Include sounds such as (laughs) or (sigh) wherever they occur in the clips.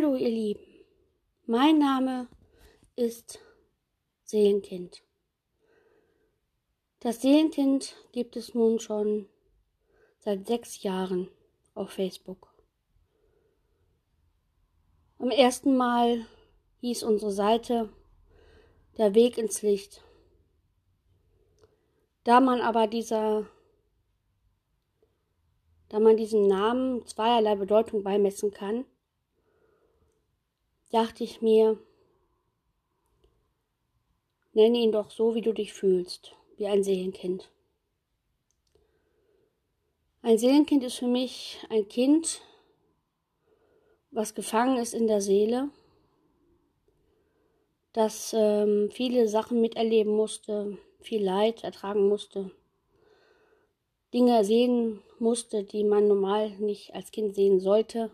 Hallo ihr Lieben, mein Name ist Seelenkind. Das Seelenkind gibt es nun schon seit sechs Jahren auf Facebook. Am ersten Mal hieß unsere Seite Der Weg ins Licht. Da man aber dieser da man diesem Namen zweierlei Bedeutung beimessen kann, dachte ich mir, nenne ihn doch so, wie du dich fühlst, wie ein Seelenkind. Ein Seelenkind ist für mich ein Kind, was gefangen ist in der Seele, das ähm, viele Sachen miterleben musste, viel Leid ertragen musste, Dinge sehen musste, die man normal nicht als Kind sehen sollte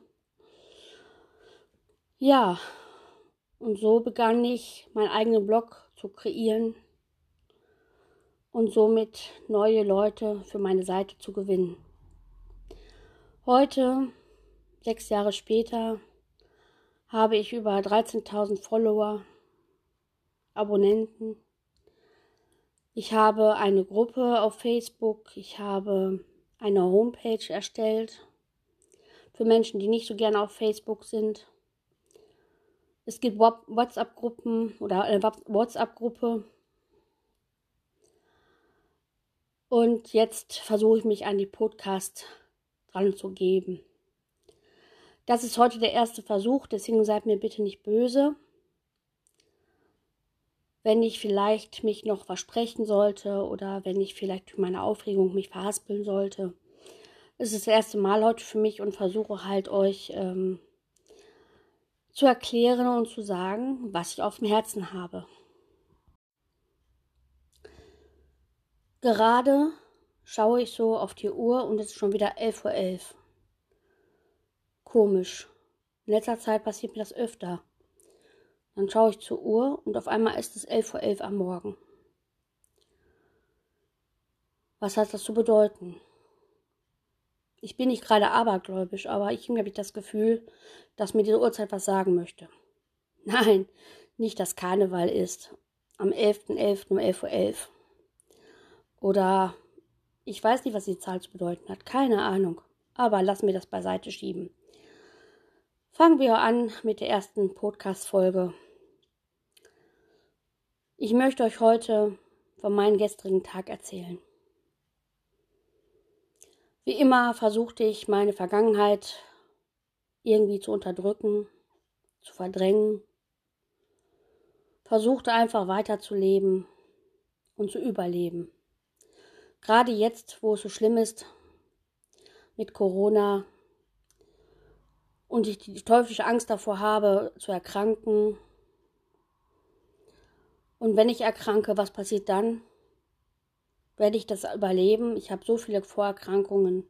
ja, und so begann ich, meinen eigenen Blog zu kreieren und somit neue Leute für meine Seite zu gewinnen. Heute, sechs Jahre später, habe ich über 13.000 Follower, Abonnenten. Ich habe eine Gruppe auf Facebook, ich habe eine Homepage erstellt für Menschen, die nicht so gerne auf Facebook sind. Es gibt WhatsApp-Gruppen oder eine WhatsApp-Gruppe. Und jetzt versuche ich mich an die Podcast dran zu geben. Das ist heute der erste Versuch, deswegen seid mir bitte nicht böse. Wenn ich vielleicht mich noch versprechen sollte oder wenn ich vielleicht durch meine Aufregung mich verhaspeln sollte. Es ist das erste Mal heute für mich und versuche halt euch ähm, zu erklären und zu sagen, was ich auf dem Herzen habe. Gerade schaue ich so auf die Uhr und es ist schon wieder 11.11 Uhr. .11. Komisch. In letzter Zeit passiert mir das öfter. Dann schaue ich zur Uhr und auf einmal ist es 11.11 Uhr .11 am Morgen. Was hat das zu bedeuten? Ich bin nicht gerade abergläubisch, aber ich habe das Gefühl, dass mir diese Uhrzeit was sagen möchte. (laughs) Nein, nicht, dass Karneval ist. Am 11.11. .11. um 11.11 Uhr. .11. Oder ich weiß nicht, was die Zahl zu bedeuten hat. Keine Ahnung. Aber lassen wir das beiseite schieben. Fangen wir an mit der ersten Podcast-Folge. Ich möchte euch heute von meinem gestrigen Tag erzählen. Wie immer versuchte ich meine Vergangenheit irgendwie zu unterdrücken, zu verdrängen, versuchte einfach weiterzuleben und zu überleben. Gerade jetzt, wo es so schlimm ist mit Corona und ich die teuflische Angst davor habe, zu erkranken. Und wenn ich erkranke, was passiert dann? Werde ich das überleben. Ich habe so viele Vorerkrankungen.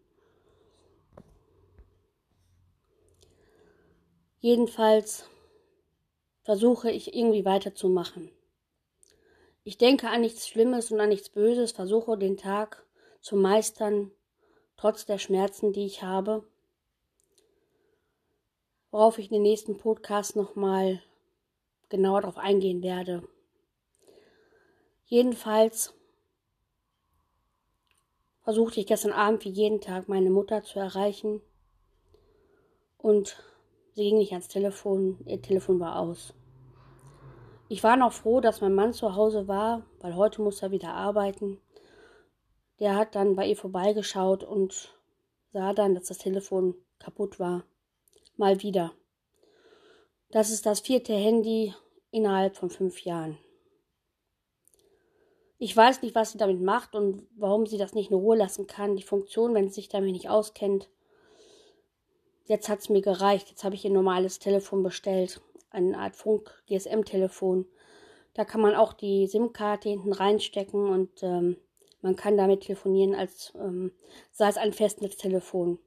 Jedenfalls versuche ich irgendwie weiterzumachen. Ich denke an nichts Schlimmes und an nichts Böses, versuche den Tag zu meistern, trotz der Schmerzen, die ich habe. Worauf ich in den nächsten Podcast nochmal genauer darauf eingehen werde. Jedenfalls versuchte ich gestern Abend wie jeden Tag meine Mutter zu erreichen und sie ging nicht ans Telefon, ihr Telefon war aus. Ich war noch froh, dass mein Mann zu Hause war, weil heute muss er wieder arbeiten. Der hat dann bei ihr vorbeigeschaut und sah dann, dass das Telefon kaputt war. Mal wieder. Das ist das vierte Handy innerhalb von fünf Jahren. Ich weiß nicht, was sie damit macht und warum sie das nicht in Ruhe lassen kann. Die Funktion, wenn sie sich damit nicht auskennt. Jetzt hat es mir gereicht. Jetzt habe ich ein normales Telefon bestellt. Eine Art Funk-GSM-Telefon. Da kann man auch die SIM-Karte hinten reinstecken und ähm, man kann damit telefonieren, als ähm, sei es ein Festnetztelefon.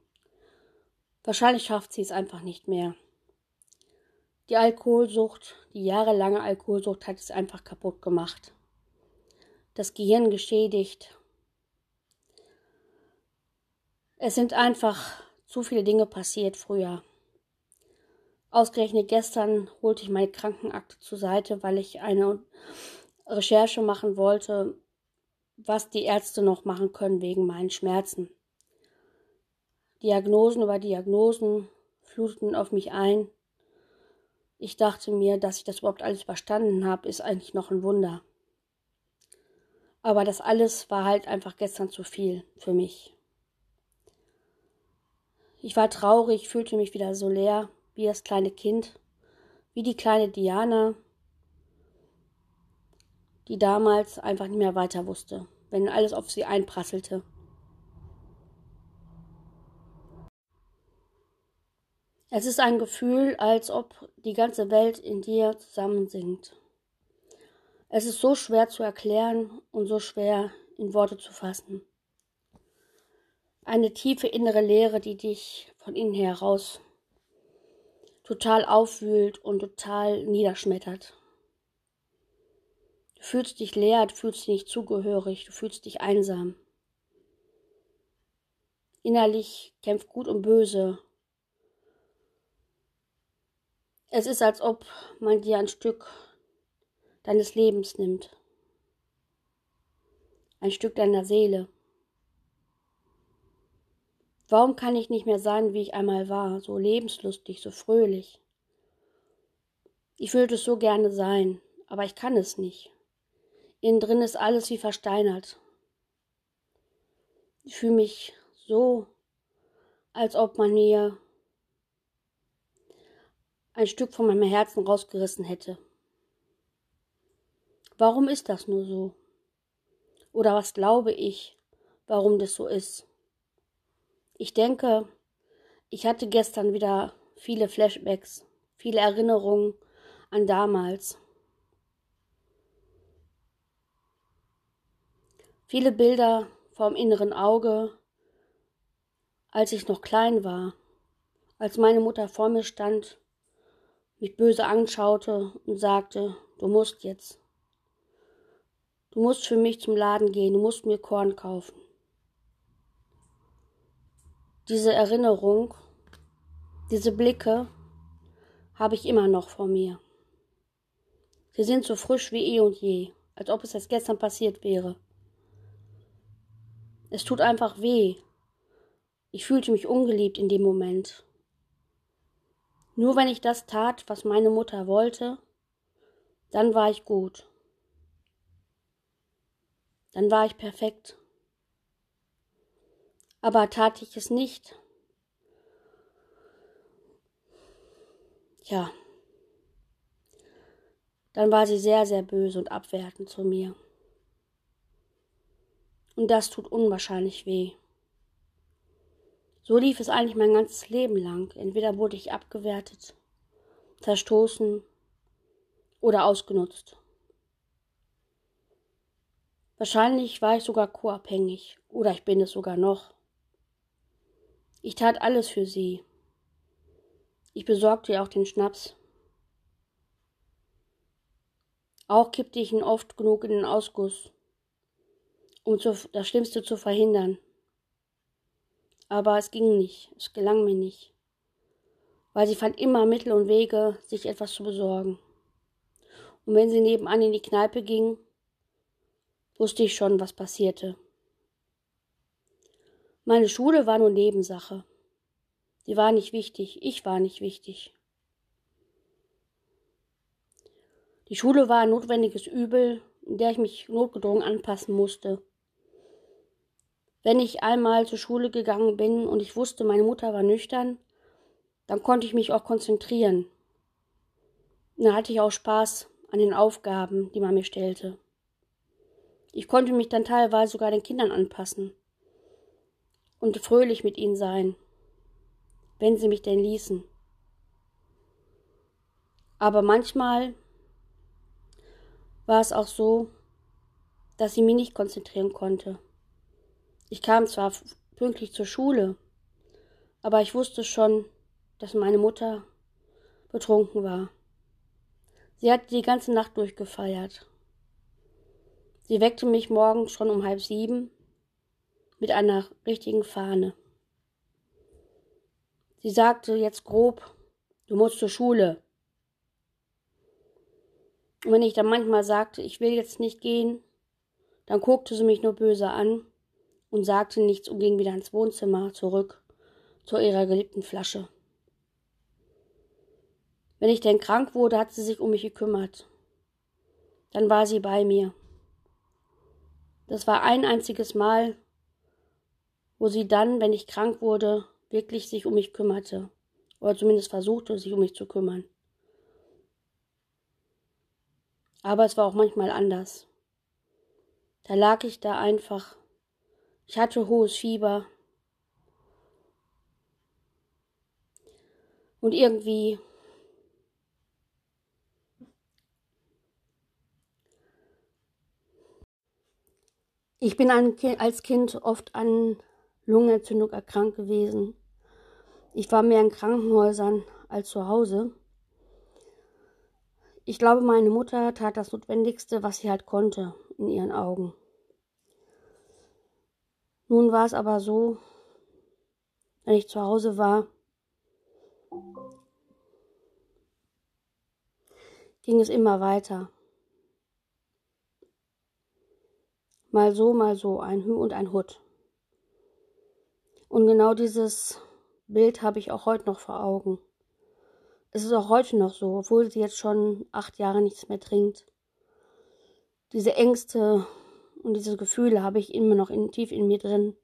Wahrscheinlich schafft sie es einfach nicht mehr. Die Alkoholsucht, die jahrelange Alkoholsucht hat es einfach kaputt gemacht das Gehirn geschädigt. Es sind einfach zu viele Dinge passiert früher. Ausgerechnet gestern holte ich meine Krankenakte zur Seite, weil ich eine Recherche machen wollte, was die Ärzte noch machen können wegen meinen Schmerzen. Diagnosen über Diagnosen fluteten auf mich ein. Ich dachte mir, dass ich das überhaupt alles überstanden habe, ist eigentlich noch ein Wunder. Aber das alles war halt einfach gestern zu viel für mich. Ich war traurig, fühlte mich wieder so leer wie das kleine Kind, wie die kleine Diana, die damals einfach nicht mehr weiter wusste, wenn alles auf sie einprasselte. Es ist ein Gefühl, als ob die ganze Welt in dir zusammensinkt. Es ist so schwer zu erklären und so schwer in Worte zu fassen. Eine tiefe innere Leere, die dich von innen heraus total aufwühlt und total niederschmettert. Du fühlst dich leer, du fühlst dich nicht zugehörig, du fühlst dich einsam. Innerlich kämpft Gut und Böse. Es ist, als ob man dir ein Stück deines Lebens nimmt, ein Stück deiner Seele. Warum kann ich nicht mehr sein, wie ich einmal war, so lebenslustig, so fröhlich? Ich würde es so gerne sein, aber ich kann es nicht. Innen drin ist alles wie versteinert. Ich fühle mich so, als ob man mir ein Stück von meinem Herzen rausgerissen hätte. Warum ist das nur so? Oder was glaube ich, warum das so ist? Ich denke, ich hatte gestern wieder viele Flashbacks, viele Erinnerungen an damals. Viele Bilder vom inneren Auge, als ich noch klein war, als meine Mutter vor mir stand, mich böse anschaute und sagte, du musst jetzt. Du musst für mich zum Laden gehen, du musst mir Korn kaufen. Diese Erinnerung, diese Blicke habe ich immer noch vor mir. Sie sind so frisch wie eh und je, als ob es erst gestern passiert wäre. Es tut einfach weh. Ich fühlte mich ungeliebt in dem Moment. Nur wenn ich das tat, was meine Mutter wollte, dann war ich gut. Dann war ich perfekt. Aber tat ich es nicht? Ja. Dann war sie sehr, sehr böse und abwertend zu mir. Und das tut unwahrscheinlich weh. So lief es eigentlich mein ganzes Leben lang. Entweder wurde ich abgewertet, verstoßen oder ausgenutzt. Wahrscheinlich war ich sogar co-abhängig oder ich bin es sogar noch. Ich tat alles für sie. Ich besorgte ihr auch den Schnaps. Auch kippte ich ihn oft genug in den Ausguss, um das Schlimmste zu verhindern. Aber es ging nicht, es gelang mir nicht, weil sie fand immer Mittel und Wege, sich etwas zu besorgen. Und wenn sie nebenan in die Kneipe ging, wusste ich schon, was passierte. Meine Schule war nur Nebensache. Sie war nicht wichtig, ich war nicht wichtig. Die Schule war ein notwendiges Übel, in der ich mich notgedrungen anpassen musste. Wenn ich einmal zur Schule gegangen bin und ich wusste, meine Mutter war nüchtern, dann konnte ich mich auch konzentrieren. Dann hatte ich auch Spaß an den Aufgaben, die man mir stellte. Ich konnte mich dann teilweise sogar den Kindern anpassen und fröhlich mit ihnen sein, wenn sie mich denn ließen. Aber manchmal war es auch so, dass ich mich nicht konzentrieren konnte. Ich kam zwar pünktlich zur Schule, aber ich wusste schon, dass meine Mutter betrunken war. Sie hatte die ganze Nacht durchgefeiert. Sie weckte mich morgens schon um halb sieben mit einer richtigen Fahne. Sie sagte jetzt grob, Du musst zur Schule. Und wenn ich dann manchmal sagte, ich will jetzt nicht gehen, dann guckte sie mich nur böse an und sagte nichts und ging wieder ins Wohnzimmer zurück zu ihrer geliebten Flasche. Wenn ich denn krank wurde, hat sie sich um mich gekümmert. Dann war sie bei mir. Das war ein einziges Mal, wo sie dann, wenn ich krank wurde, wirklich sich um mich kümmerte. Oder zumindest versuchte, sich um mich zu kümmern. Aber es war auch manchmal anders. Da lag ich da einfach. Ich hatte hohes Fieber. Und irgendwie Ich bin als Kind oft an Lungenentzündung erkrankt gewesen. Ich war mehr in Krankenhäusern als zu Hause. Ich glaube, meine Mutter tat das Notwendigste, was sie halt konnte, in ihren Augen. Nun war es aber so, wenn ich zu Hause war, ging es immer weiter. Mal so, mal so, ein Hü und ein Hut. Und genau dieses Bild habe ich auch heute noch vor Augen. Es ist auch heute noch so, obwohl sie jetzt schon acht Jahre nichts mehr trinkt. Diese Ängste und diese Gefühle habe ich immer noch in, tief in mir drin.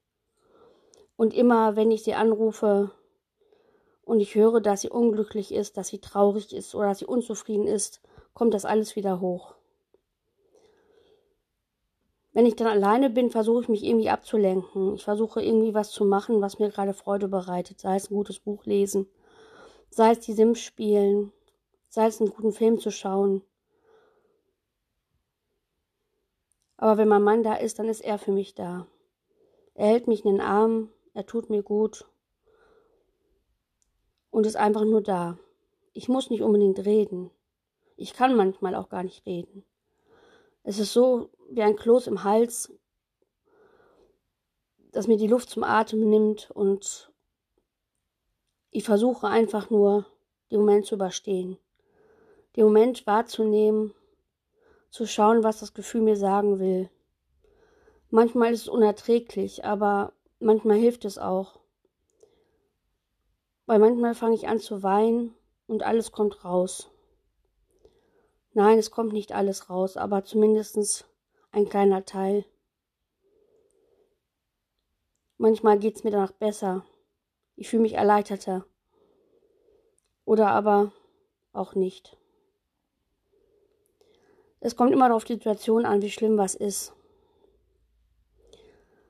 Und immer, wenn ich sie anrufe und ich höre, dass sie unglücklich ist, dass sie traurig ist oder dass sie unzufrieden ist, kommt das alles wieder hoch. Wenn ich dann alleine bin, versuche ich mich irgendwie abzulenken. Ich versuche irgendwie was zu machen, was mir gerade Freude bereitet. Sei es ein gutes Buch lesen, sei es die Sims spielen, sei es einen guten Film zu schauen. Aber wenn mein Mann da ist, dann ist er für mich da. Er hält mich in den Arm, er tut mir gut und ist einfach nur da. Ich muss nicht unbedingt reden. Ich kann manchmal auch gar nicht reden. Es ist so wie ein Kloß im Hals, das mir die Luft zum Atem nimmt und ich versuche einfach nur, den Moment zu überstehen. Den Moment wahrzunehmen, zu schauen, was das Gefühl mir sagen will. Manchmal ist es unerträglich, aber manchmal hilft es auch. Weil manchmal fange ich an zu weinen und alles kommt raus. Nein, es kommt nicht alles raus, aber zumindest ein kleiner Teil. Manchmal geht es mir danach besser. Ich fühle mich erleichterter. Oder aber auch nicht. Es kommt immer auf die Situation an, wie schlimm was ist.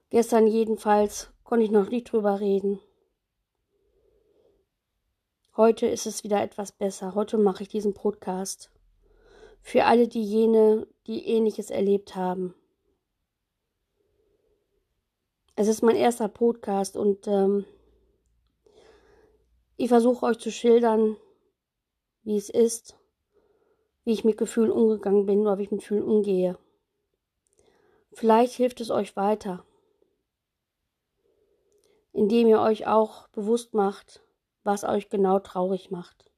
Gestern jedenfalls konnte ich noch nicht drüber reden. Heute ist es wieder etwas besser. Heute mache ich diesen Podcast für alle diejenigen, die ähnliches erlebt haben. Es ist mein erster Podcast und ähm, ich versuche euch zu schildern, wie es ist, wie ich mit Gefühlen umgegangen bin oder wie ich mit Gefühlen umgehe. Vielleicht hilft es euch weiter, indem ihr euch auch bewusst macht, was euch genau traurig macht,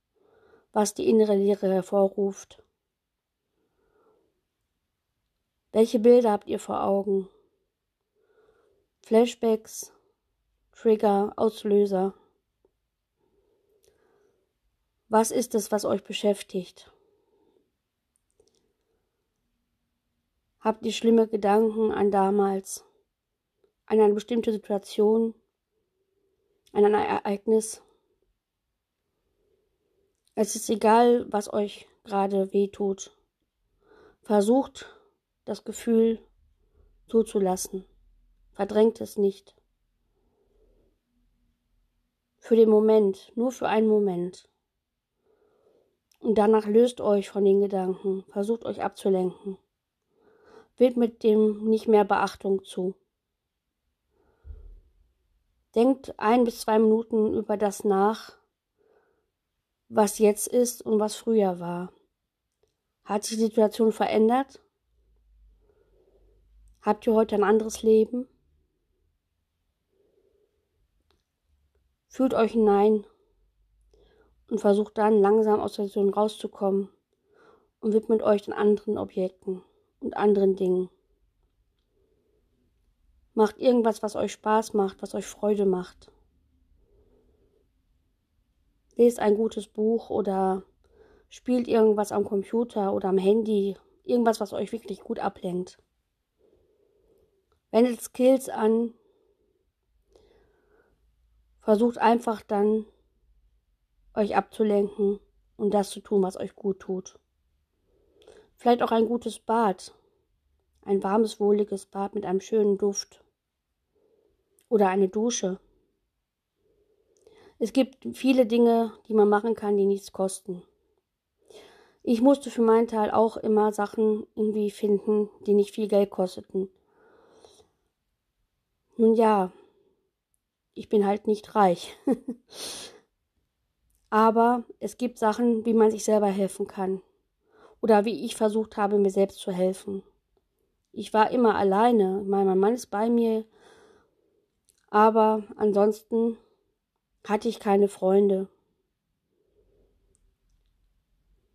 was die innere Leere hervorruft Welche Bilder habt ihr vor Augen? Flashbacks, Trigger, Auslöser. Was ist es, was euch beschäftigt? Habt ihr schlimme Gedanken an damals, an eine bestimmte Situation, an ein Ereignis? Es ist egal, was euch gerade wehtut. Versucht das Gefühl zuzulassen. Verdrängt es nicht. Für den Moment, nur für einen Moment. Und danach löst euch von den Gedanken, versucht euch abzulenken. Wählt mit dem nicht mehr Beachtung zu. Denkt ein bis zwei Minuten über das nach, was jetzt ist und was früher war. Hat sich die Situation verändert? Habt ihr heute ein anderes Leben? Fühlt euch hinein und versucht dann langsam aus der Situation rauszukommen und widmet euch den anderen Objekten und anderen Dingen. Macht irgendwas, was euch Spaß macht, was euch Freude macht. Lest ein gutes Buch oder spielt irgendwas am Computer oder am Handy, irgendwas, was euch wirklich gut ablenkt. Wendet Skills an, versucht einfach dann, euch abzulenken und das zu tun, was euch gut tut. Vielleicht auch ein gutes Bad, ein warmes, wohliges Bad mit einem schönen Duft oder eine Dusche. Es gibt viele Dinge, die man machen kann, die nichts kosten. Ich musste für meinen Teil auch immer Sachen irgendwie finden, die nicht viel Geld kosteten. Nun ja, ich bin halt nicht reich. (laughs) Aber es gibt Sachen, wie man sich selber helfen kann. Oder wie ich versucht habe, mir selbst zu helfen. Ich war immer alleine. Mein Mann ist bei mir. Aber ansonsten hatte ich keine Freunde.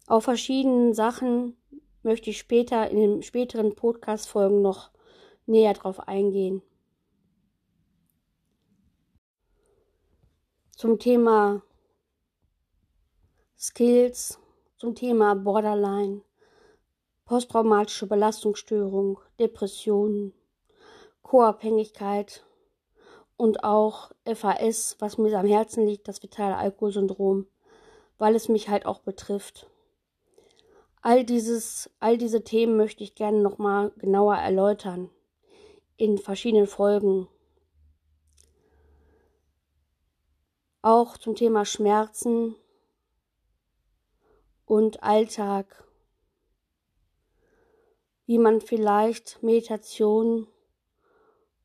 Auf verschiedenen Sachen möchte ich später in den späteren Podcast-Folgen noch näher drauf eingehen. Zum Thema Skills, zum Thema Borderline, posttraumatische Belastungsstörung, Depressionen, Co-Abhängigkeit und auch FAS, was mir am Herzen liegt, das vitale Alkoholsyndrom, weil es mich halt auch betrifft. All dieses, all diese Themen möchte ich gerne nochmal genauer erläutern in verschiedenen Folgen. Auch zum Thema Schmerzen und Alltag. Wie man vielleicht Meditation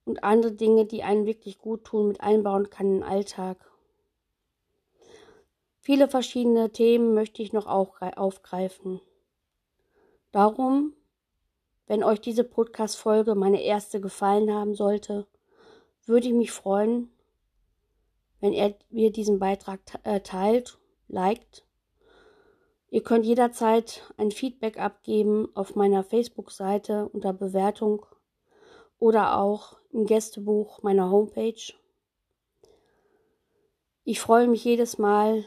und andere Dinge, die einen wirklich gut tun, mit einbauen kann in den Alltag. Viele verschiedene Themen möchte ich noch aufgreifen. Darum, wenn euch diese Podcast-Folge meine erste gefallen haben sollte, würde ich mich freuen, wenn ihr mir diesen Beitrag äh, teilt, liked. Ihr könnt jederzeit ein Feedback abgeben auf meiner Facebook-Seite unter Bewertung oder auch im Gästebuch meiner Homepage. Ich freue mich jedes Mal,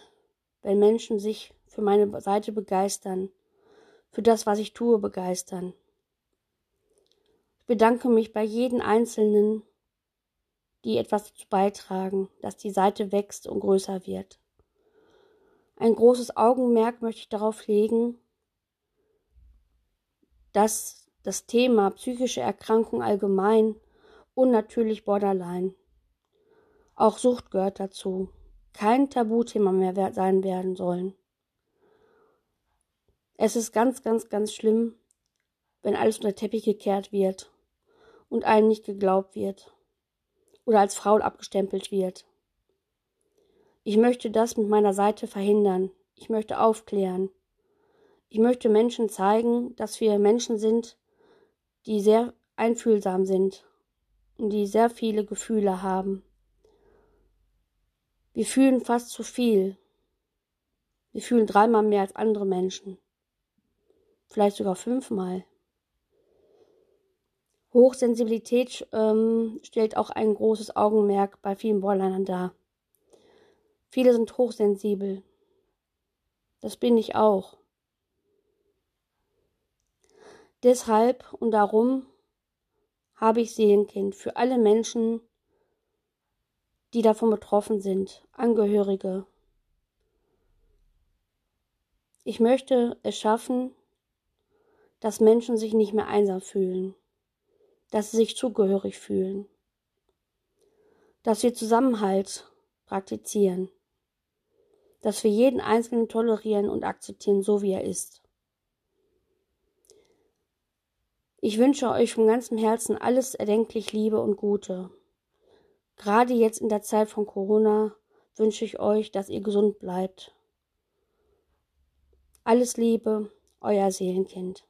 wenn Menschen sich für meine Seite begeistern für das, was ich tue, begeistern. Ich bedanke mich bei jedem Einzelnen, die etwas dazu beitragen, dass die Seite wächst und größer wird. Ein großes Augenmerk möchte ich darauf legen, dass das Thema psychische Erkrankung allgemein und natürlich Borderline, auch Sucht gehört dazu, kein Tabuthema mehr sein werden sollen. Es ist ganz, ganz, ganz schlimm, wenn alles unter Teppich gekehrt wird und einem nicht geglaubt wird oder als faul abgestempelt wird. Ich möchte das mit meiner Seite verhindern. Ich möchte aufklären. Ich möchte Menschen zeigen, dass wir Menschen sind, die sehr einfühlsam sind und die sehr viele Gefühle haben. Wir fühlen fast zu viel. Wir fühlen dreimal mehr als andere Menschen vielleicht sogar fünfmal. Hochsensibilität ähm, stellt auch ein großes Augenmerk bei vielen Borderlinern dar. Viele sind hochsensibel. Das bin ich auch. Deshalb und darum habe ich Seelenkind für alle Menschen, die davon betroffen sind, Angehörige. Ich möchte es schaffen, dass Menschen sich nicht mehr einsam fühlen, dass sie sich zugehörig fühlen, dass wir Zusammenhalt praktizieren, dass wir jeden Einzelnen tolerieren und akzeptieren, so wie er ist. Ich wünsche euch von ganzem Herzen alles erdenklich Liebe und Gute. Gerade jetzt in der Zeit von Corona wünsche ich euch, dass ihr gesund bleibt. Alles Liebe, euer Seelenkind.